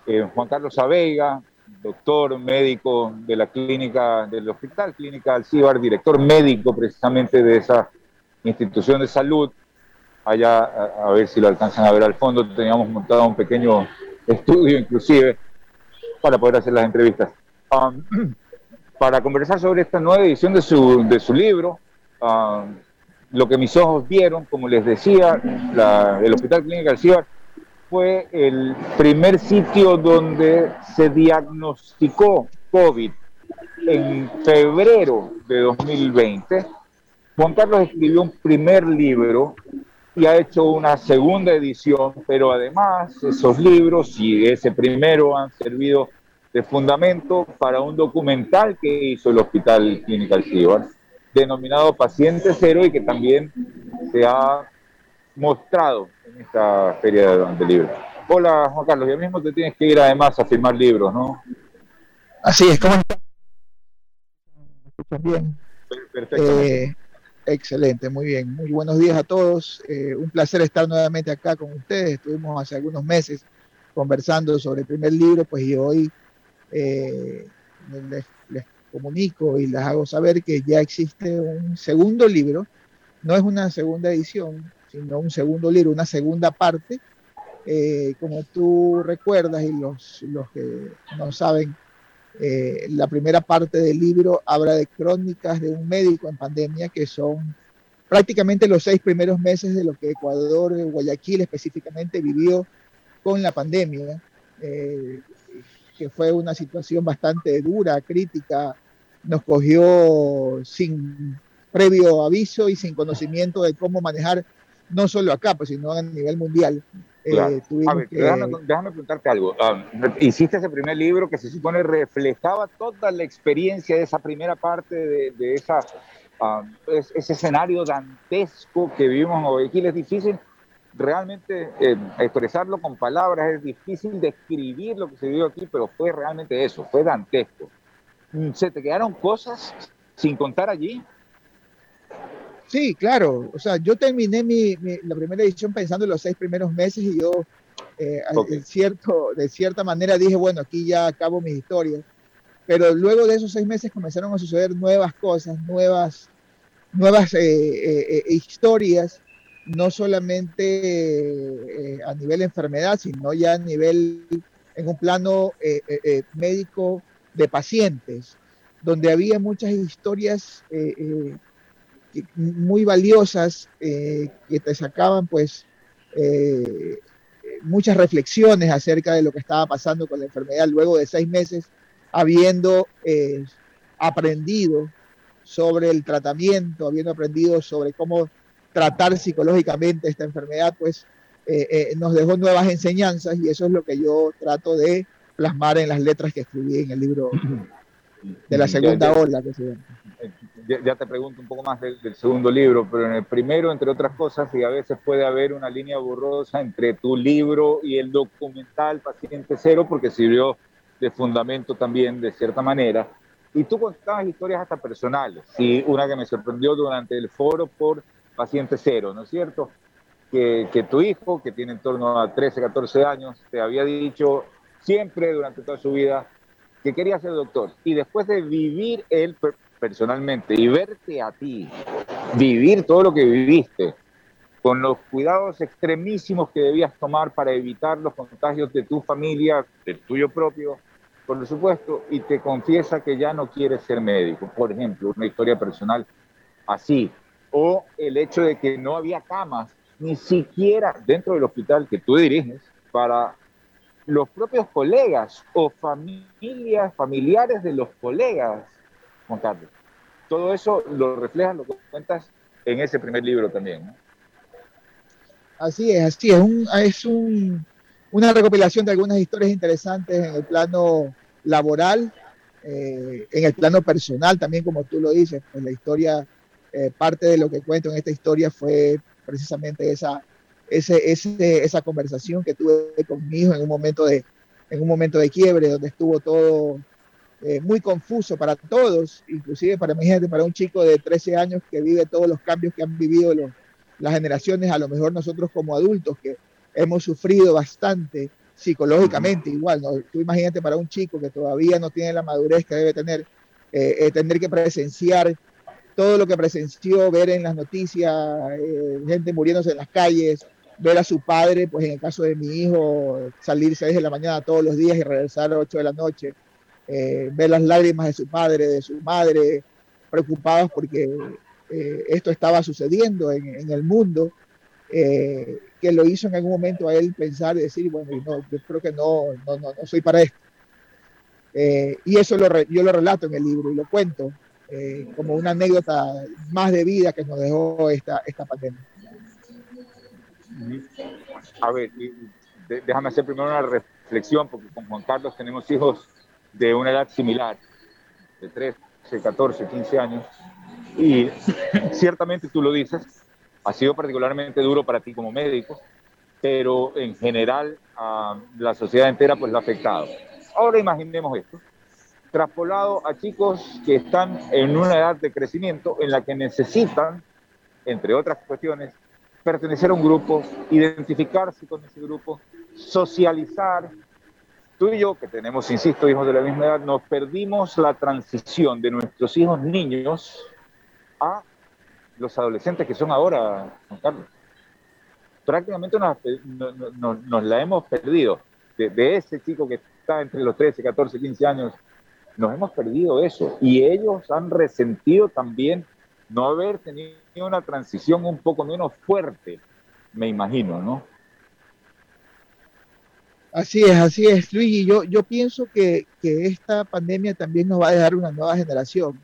eh, Juan Carlos Aveiga, doctor médico de la clínica, del Hospital Clínica Alcíbar, director médico precisamente de esa institución de salud. Allá, a, ver si lo alcanzan a ver al fondo, teníamos montado un pequeño estudio inclusive para poder hacer las entrevistas. Um, <clears throat> para conversar sobre esta nueva edición de su, de su libro, um, lo que mis ojos vieron, como les decía, el Hospital Clínica Alcíbar fue el primer sitio donde se diagnosticó COVID en febrero de 2020. Juan Carlos escribió un primer libro y ha hecho una segunda edición, pero además esos libros y ese primero han servido de fundamento para un documental que hizo el Hospital Clínica Alcibar, denominado Paciente Cero y que también se ha mostrado en esta feria de, libros. Hola Juan Carlos, ya mismo te tienes que ir además a firmar libros, ¿no? Así es, ¿cómo estás? ¿Me escuchas bien? Perfecto. Eh, excelente, muy bien. Muy buenos días a todos. Eh, un placer estar nuevamente acá con ustedes. Estuvimos hace algunos meses conversando sobre el primer libro, pues y hoy eh, les, comunico y les hago saber que ya existe un segundo libro. No es una segunda edición, sino un segundo libro, una segunda parte. Eh, como tú recuerdas y los, los que no saben, eh, la primera parte del libro habla de crónicas de un médico en pandemia que son prácticamente los seis primeros meses de lo que Ecuador, Guayaquil específicamente, vivió con la pandemia, eh, que fue una situación bastante dura, crítica, nos cogió sin previo aviso y sin conocimiento de cómo manejar, no solo acá, pues, sino a nivel mundial, eh, a ver, déjame, preguntarte algo. Ah, hiciste ese primer libro que se supone reflejaba toda la experiencia de esa primera parte de, esa ah, ese escenario dantesco que vivimos en Guayaquil es difícil realmente eh, expresarlo con palabras, es difícil describir lo que se vio aquí, pero fue realmente eso, fue dantesco. Mm, ¿Se te quedaron cosas sin contar allí? Sí, claro. O sea, yo terminé mi, la primera edición pensando en los seis primeros meses y yo, eh, cierto, de cierta manera, dije, bueno, aquí ya acabo mi historia. Pero luego de esos seis meses comenzaron a suceder nuevas cosas, nuevas, nuevas eh, historias no solamente eh, a nivel enfermedad, sino ya a nivel, en un plano eh, eh, médico de pacientes, donde había muchas historias muy valiosas que te sacaban pues muchas reflexiones acerca de lo que estaba pasando con la enfermedad luego de seis meses, habiendo aprendido sobre el tratamiento, habiendo aprendido sobre cómo tratar psicológicamente esta enfermedad, pues eh, eh, nos dejó nuevas enseñanzas y eso es lo que yo trato de plasmar en las letras que escribí en el libro <laughs> de la segunda ola. Que se ya, te pregunto un poco más del, segundo libro, pero en el primero, entre otras cosas, y a veces puede haber una línea borrosa entre tu libro y el documental Paciente Cero, porque sirvió de fundamento también, de cierta manera. Y tú contabas historias hasta personales, y una que me sorprendió durante el foro por paciente cero, ¿no es cierto? Que, que, tu hijo, que tiene en torno a 13, 14 años, te había dicho siempre durante toda su vida que quería ser doctor. Y después de vivir él personalmente y verte a ti, vivir todo lo que viviste, con los cuidados extremísimos que debías tomar para evitar los contagios de tu familia, del tuyo propio, por supuesto, y te confiesa que ya no quiere ser médico. Por ejemplo, una historia personal así, o el hecho de que no había camas, ni siquiera dentro del hospital que tú diriges, para los propios colegas o familias, familiares de los colegas, Juan Carlos. Todo eso lo reflejas, lo cuentas en ese primer libro también. Así es, así es. Un, es un, una recopilación de algunas historias interesantes en el plano laboral, eh, en el plano personal también, como tú lo dices, en la historia eh, parte de lo que cuento en esta historia fue precisamente esa, ese, esa conversación que tuve con mi hijo en un momento de, en un momento de quiebre, donde estuvo todo eh, muy confuso para todos, inclusive para mi gente, para un chico de 13 años que vive todos los cambios que han vivido las generaciones, a lo mejor nosotros como adultos que hemos sufrido bastante psicológicamente, igual, ¿no? tú imagínate para un chico que todavía no tiene la madurez que debe tener, eh, tener que presenciar todo lo que presenció, ver en las noticias, eh, gente muriéndose en las calles, ver a su padre, pues en el caso de mi hijo, salir 6 de la mañana todos los días y regresar a 8 de la noche, eh, ver las lágrimas de su padre, de su madre, preocupados porque eh, esto estaba sucediendo en, el mundo, que lo hizo en algún momento a él pensar y decir, bueno, no, yo creo que no, no, no, soy para esto. y eso lo, yo lo relato en el libro y lo cuento. Eh, como una anécdota más de vida que nos dejó esta, esta pandemia. A ver, déjame hacer primero una reflexión, porque con Juan Carlos tenemos hijos de una edad similar, de 13, 14, 15 años, y ciertamente tú lo dices, ha sido particularmente duro para ti como médico, pero en general a la sociedad entera pues lo ha afectado. Ahora imaginemos esto, traspolado a chicos que están en una edad de crecimiento en la que necesitan, entre otras cuestiones, pertenecer a un grupo, identificarse con ese grupo, socializar. Tú y yo, que tenemos, insisto, hijos de la misma edad, nos perdimos la transición de nuestros hijos niños a los adolescentes que son ahora, Juan Carlos. Prácticamente nos, la hemos perdido. De, de, ese chico que está entre los 13, 14, 15 años nos hemos perdido eso y ellos han resentido también no haber tenido una transición un poco menos fuerte, me imagino, ¿no? Así es, así es, Luis. Y yo, yo pienso que, que, esta pandemia también nos va a dejar una nueva generación.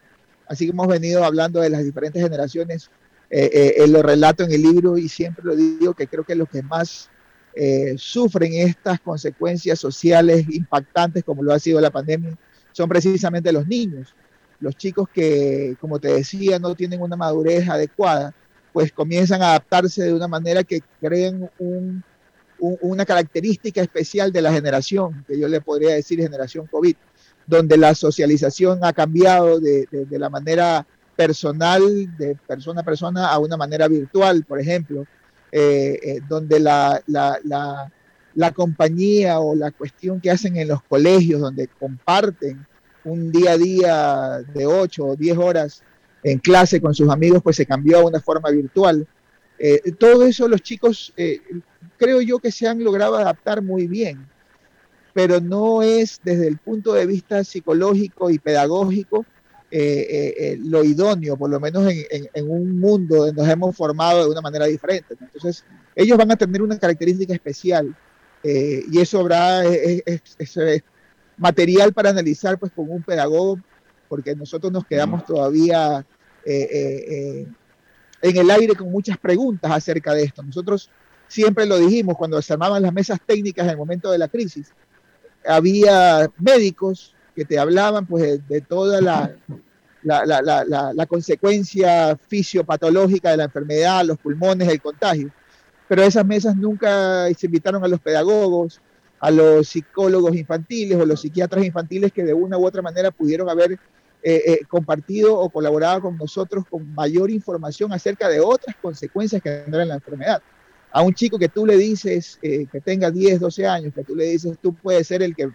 Así que hemos venido hablando de las diferentes generaciones, eh, eh, lo relato en el libro y siempre lo digo que creo que los que más eh, sufren estas consecuencias sociales impactantes como lo ha sido la pandemia son precisamente los niños. los chicos que, como te decía, no tienen una madurez adecuada, pues comienzan a adaptarse de una manera que creen una característica especial de la generación, que yo le podría decir generación COVID, donde la socialización ha cambiado de, la manera personal, de persona a persona, a una manera virtual, por ejemplo, eh, eh, donde la, la compañía o la cuestión que hacen en los colegios, donde comparten un día a día de 8 o 10 horas en clase con sus amigos, pues se cambió a una forma virtual. Eh, todo eso los chicos creo yo que se han logrado adaptar muy bien, pero no es desde el punto de vista psicológico y pedagógico eh, lo idóneo, por lo menos en, un mundo donde nos hemos formado de una manera diferente. Entonces, ellos van a tener una característica especial y eso habrá, es, material para analizar pues con un pedagogo, porque nosotros nos quedamos todavía eh, eh, eh, en el aire con muchas preguntas acerca de esto. Nosotros siempre lo dijimos cuando se armaban las mesas técnicas en el momento de la crisis. Había médicos que te hablaban pues de, toda la, consecuencia fisiopatológica de la enfermedad, los pulmones, el contagio. Pero esas mesas nunca se invitaron a los pedagogos, a los psicólogos infantiles o los psiquiatras infantiles que de una u otra manera pudieron haber eh, eh, compartido o colaborado con nosotros con mayor información acerca de otras consecuencias que tendrá la enfermedad. A un chico que tú le dices eh, que tenga 10, 12 años, que tú le dices tú puedes ser el que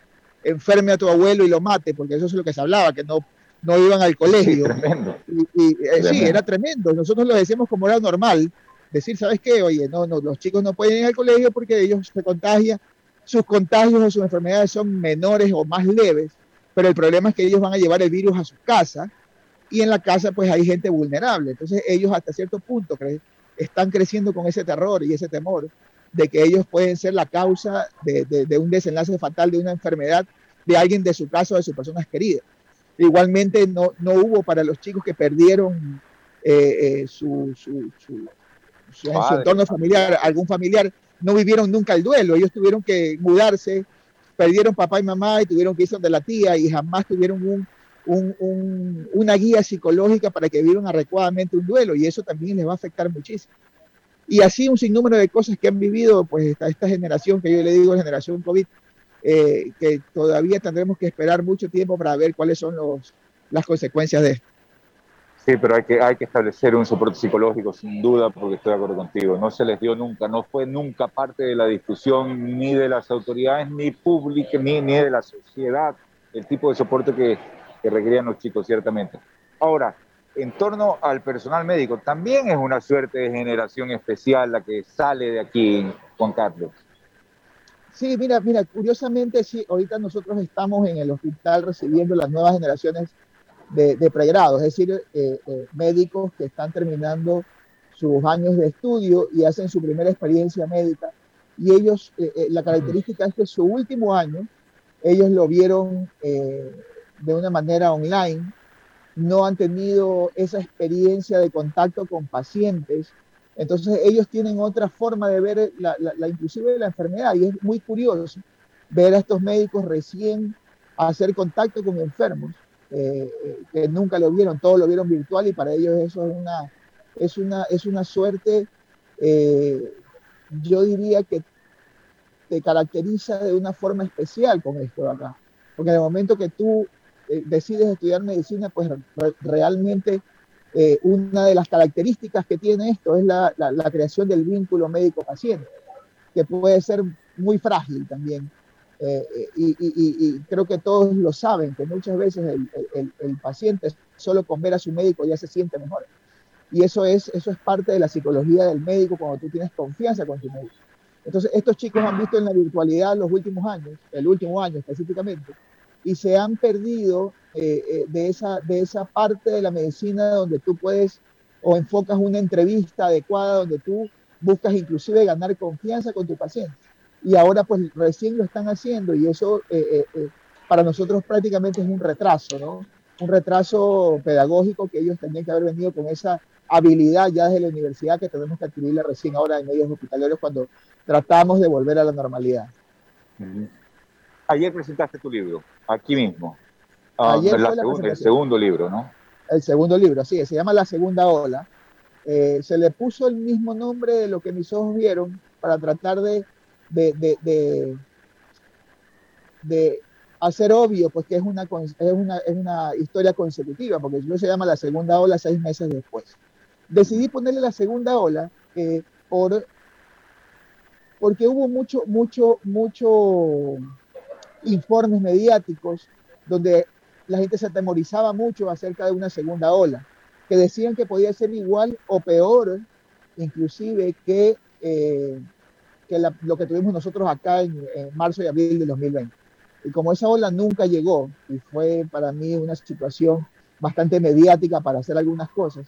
enferme a tu abuelo y lo mate, porque eso es lo que se hablaba, que no, no iban al colegio. Sí, tremendo. Y, sí, era tremendo. Nosotros lo decíamos como era normal, decir, ¿sabes qué? Oye, no, no, los chicos no pueden ir al colegio porque ellos se contagian sus contagios o sus enfermedades son menores o más leves, pero el problema es que ellos van a llevar el virus a su casa y en la casa pues hay gente vulnerable. Entonces ellos hasta cierto punto están creciendo con ese terror y ese temor de que ellos pueden ser la causa de, un desenlace fatal de una enfermedad de alguien de su casa o de sus personas queridas. Igualmente no, no hubo para los chicos que perdieron eh, eh, su, su, su, su entorno familiar, algún familiar no vivieron nunca el duelo, ellos tuvieron que mudarse, perdieron papá y mamá y tuvieron que irse donde la tía y jamás tuvieron un, una guía psicológica para que vivieran adecuadamente un duelo y eso también les va a afectar muchísimo. Y así un sinnúmero de cosas que han vivido pues esta, esta generación que yo le digo generación COVID, eh, que todavía tendremos que esperar mucho tiempo para ver cuáles son los, las consecuencias de esto. Sí, pero hay que, hay que establecer un soporte psicológico, sin duda, porque estoy de acuerdo contigo. No se les dio nunca, no fue nunca parte de la discusión ni de las autoridades, ni pública, ni, ni de la sociedad, el tipo de soporte que, que requerían los chicos, ciertamente. Ahora, en torno al personal médico, también es una suerte de generación especial la que sale de aquí, Juan Carlos. Sí, mira, mira, curiosamente, sí, ahorita nosotros estamos en el hospital recibiendo las nuevas generaciones de, pregrado, es decir, eh, eh, médicos que están terminando sus años de estudio y hacen su primera experiencia médica. Y ellos, eh, la característica es que su último año, ellos lo vieron de una manera online, no han tenido esa experiencia de contacto con pacientes. Entonces ellos tienen otra forma de ver la, la, inclusive la enfermedad y es muy curioso ver a estos médicos recién hacer contacto con enfermos eh, que nunca lo vieron, todos lo vieron virtual y para ellos eso es una, es una, es una suerte, eh, yo diría que te caracteriza de una forma especial con esto de acá. Porque en el momento que tú eh, decides estudiar medicina, pues realmente una de las características que tiene esto es la, la creación del vínculo médico-paciente, que puede ser muy frágil también. Eh, y, creo que todos lo saben, que muchas veces el, paciente solo con ver a su médico ya se siente mejor. Y eso es, eso es parte de la psicología del médico cuando tú tienes confianza con tu médico. Entonces, estos chicos han visto en la virtualidad los últimos años, el último año específicamente, y se han perdido eh, eh, de, esa, de esa parte de la medicina donde tú puedes o enfocas una entrevista adecuada, donde tú buscas inclusive ganar confianza con tu paciente y ahora pues recién lo están haciendo y eso eh, eh, eh, para nosotros prácticamente es un retraso, ¿no? Un retraso pedagógico que ellos tenían que haber venido con esa habilidad ya desde la universidad que tenemos que adquirirla recién ahora en medios hospitalarios cuando tratamos de volver a la normalidad. Ayer presentaste tu libro, aquí mismo. Ah, el segundo libro, ¿no? El segundo libro, sí, se llama La Segunda Ola. Eh, se le puso el mismo nombre de lo que mis ojos vieron para tratar de, de, de, hacer obvio pues que es una, es una, es una historia consecutiva, porque yo se llama La Segunda Ola seis meses después. Decidí ponerle La Segunda Ola eh, por, porque hubo mucho, mucho, mucho informes mediáticos donde la gente se atemorizaba mucho acerca de una segunda ola, que decían que podía ser igual o peor, inclusive que, eh, que lo que tuvimos nosotros acá en, marzo y abril de 2020. Y como esa ola nunca llegó, y fue para mí una situación bastante mediática para hacer algunas cosas,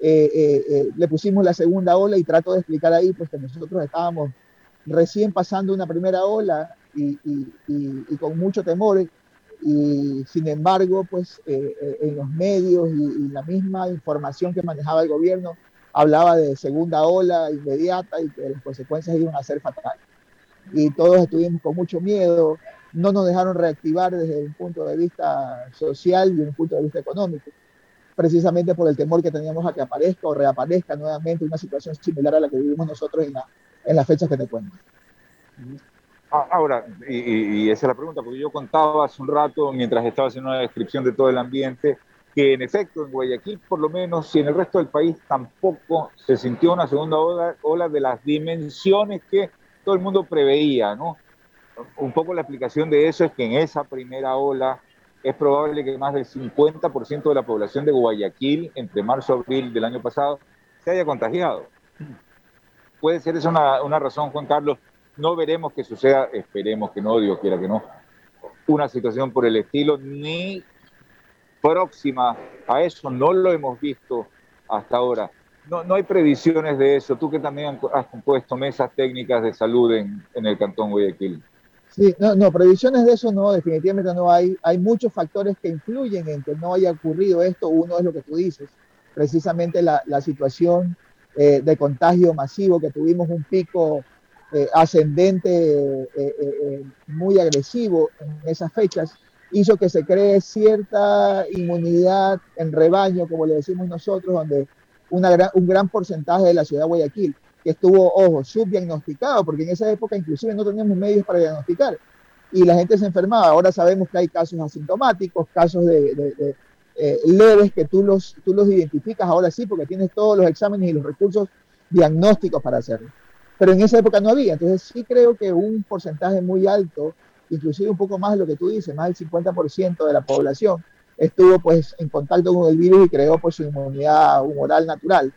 eh, eh, le pusimos la segunda ola y trato de explicar ahí pues que nosotros estábamos recién pasando una primera ola y, y, y con mucho temor y sin embargo, pues eh, eh, en los medios y, la misma información que manejaba el gobierno hablaba de segunda ola inmediata y que las consecuencias iban a ser fatales. Y todos estuvimos con mucho miedo, no nos dejaron reactivar desde un punto de vista social y un punto de vista económico, precisamente por el temor que teníamos a que aparezca o reaparezca nuevamente una situación similar a la que vivimos nosotros en, la, en las fechas que te cuento. Ah, ahora, y, esa es la pregunta, porque yo contaba hace un rato, mientras estaba haciendo una descripción de todo el ambiente, que en efecto en Guayaquil, por lo menos, y en el resto del país tampoco se sintió una segunda ola, de las dimensiones que todo el mundo preveía, ¿no? Un poco la explicación de eso es que en esa primera ola es probable que más del 50% de la población de Guayaquil, entre marzo y abril del año pasado, se haya contagiado. Puede ser esa una, una razón, Juan Carlos, no veremos que suceda, esperemos que no, Dios quiera que no, una situación por el estilo, ni próxima a eso, no lo hemos visto hasta ahora. No, no hay previsiones de eso. Tú que también has compuesto mesas técnicas de salud en, en el Cantón Guayaquil. Sí, no, no, previsiones de eso no, definitivamente no hay. Hay muchos factores que influyen en que no haya ocurrido esto. Uno es lo que tú dices, precisamente la, la situación eh, de contagio masivo, que tuvimos un pico eh, ascendente eh, eh, muy agresivo en esas fechas, hizo que se cree cierta inmunidad en rebaño, como le decimos nosotros, donde una un gran porcentaje de la ciudad de Guayaquil, que estuvo, ojo, subdiagnosticado, porque en esa época inclusive no teníamos medios para diagnosticar, y la gente se enfermaba. Ahora sabemos que hay casos asintomáticos, casos de, leves que tú los, tú los identificas ahora sí, porque tienes todos los exámenes y los recursos diagnósticos para hacerlo pero en esa época no había. Entonces sí creo que un porcentaje muy alto, inclusive un poco más de lo que tú dices, más del 50% de la población estuvo pues en contacto con el virus y creó pues su inmunidad humoral natural.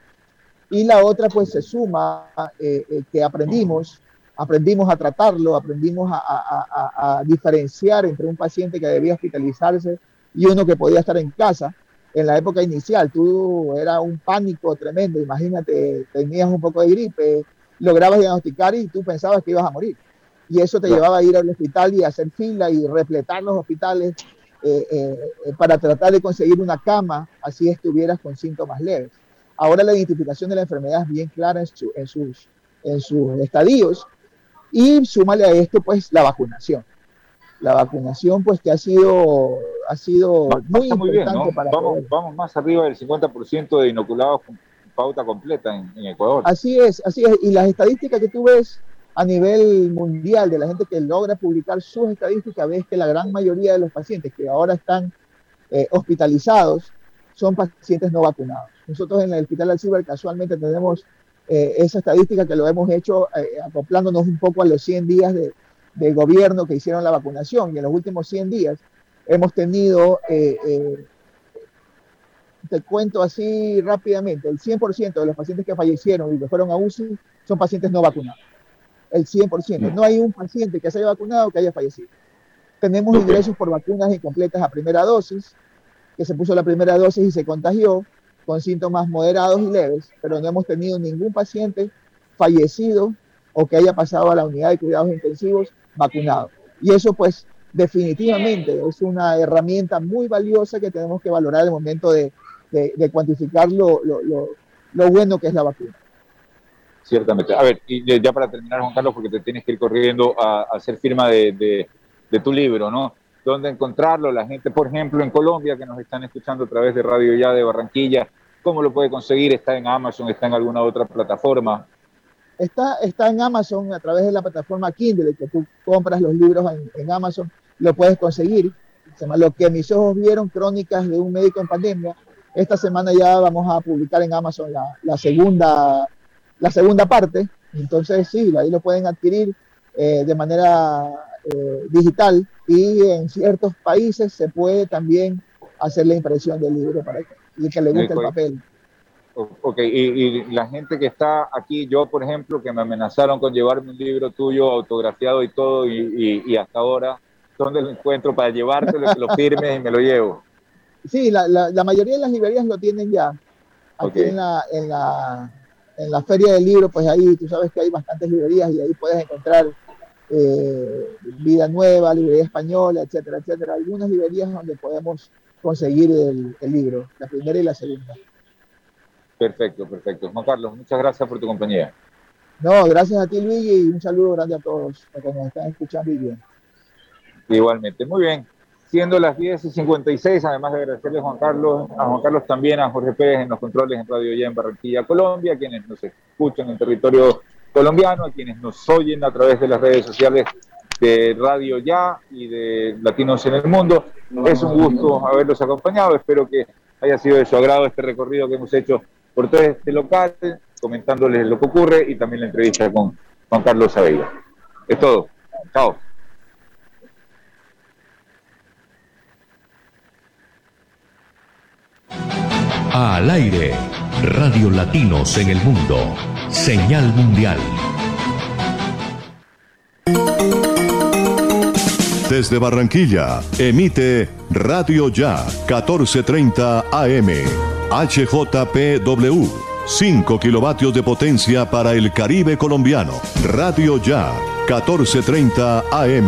Y la otra pues se suma eh, eh, que aprendimos, aprendimos a tratarlo, aprendimos a, diferenciar entre un paciente que debía hospitalizarse y uno que podía estar en casa. En la época inicial, tú era un pánico tremendo, imagínate, tenías un poco de gripe, lograbas diagnosticar y tú pensabas que ibas a morir. Y eso te llevaba a ir al hospital y a hacer fila y repletar los hospitales eh, eh, para tratar de conseguir una cama, así estuvieras con síntomas leves. Ahora la identificación de la enfermedad es bien clara en, en, sus, en sus estadios y súmale a esto pues la vacunación. La vacunación pues que ha sido, ha sido muy importante para... Vamos, vamos más arriba del 50% de inoculados pauta completa en, Ecuador. Así es, así es. Y las estadísticas que tú ves a nivel mundial de la gente que logra publicar sus estadísticas, ves que la gran mayoría de los pacientes que ahora están eh, hospitalizados son pacientes no vacunados. Nosotros en el Hospital Alcibar casualmente tenemos eh, esa estadística que lo hemos hecho eh, acoplándonos un poco a los 100 días de, gobierno que hicieron la vacunación. Y en los últimos 100 días hemos tenido te cuento así rápidamente, el 100% de los pacientes que fallecieron y que fueron a UCI son pacientes no vacunados. El 100%. No hay un paciente que se haya vacunado que haya fallecido. Tenemos ingresos por vacunas incompletas a primera dosis, que se puso la primera dosis y se contagió con síntomas moderados y leves, pero no hemos tenido ningún paciente fallecido o que haya pasado a la unidad de cuidados intensivos vacunado. Y eso pues definitivamente es una herramienta muy valiosa que tenemos que valorar en el momento de de, cuantificar lo, lo, lo, bueno que es la vacuna. Ciertamente. A ver, y ya para terminar, Juan Carlos, porque te tienes que ir corriendo a, hacer firma de, de, tu libro, ¿no? dónde encontrarlo. La gente, por ejemplo, en Colombia, que nos están escuchando a través de Radio Ya de Barranquilla, ¿cómo lo puede conseguir? ¿Está en Amazon? ¿Está en alguna otra plataforma? Está, está en Amazon a través de la plataforma Kindle, que tú compras los libros en, Amazon, lo puedes conseguir. Se llama Lo que mis ojos vieron, crónicas de un médico en pandemia. Esta semana ya vamos a publicar en Amazon la, segunda, la segunda parte. Entonces, sí, ahí lo pueden adquirir eh, de manera eh, digital y en ciertos países se puede también hacer la impresión del libro para que, que le guste el papel. Ok, y, la gente que está aquí, yo por ejemplo, que me amenazaron con llevarme un libro tuyo autografiado y todo, y, hasta ahora, ¿dónde lo encuentro para llevártelo, que lo firmes y me lo llevo? Sí, la, la, mayoría de las librerías lo tienen ya. Aquí en, la, en, la, en la feria del libro, pues ahí tú sabes que hay bastantes librerías y ahí puedes encontrar eh, Vida Nueva, Librería Española, etcétera, etcétera. Algunas librerías donde podemos conseguir el, el libro, la primera y la segunda. Perfecto, perfecto. Juan Carlos, muchas gracias por tu compañía. No, gracias a ti, Luigi, y un saludo grande a todos los que nos están escuchando y bien. Igualmente, muy bien. Siendo las 10 y 56, además de agradecerle a Juan Carlos, a Juan Carlos también, a Jorge Pérez en los controles en Radio Ya en Barranquilla, Colombia, quienes nos escuchan en territorio colombiano, a quienes nos oyen a través de las redes sociales de Radio Ya y de Latinos en el Mundo. Es un gusto haberlos acompañado. Espero que haya sido de su agrado este recorrido que hemos hecho por todo este local, comentándoles lo que ocurre y también la entrevista con Juan Carlos Abella. Es todo. Chao. Al aire, Radio Latinos en el Mundo, señal mundial. Desde Barranquilla, emite Radio Ya, 1430 AM. HJPW. 5 kilovatios de potencia para el Caribe colombiano. Radio Ya, 1430 AM.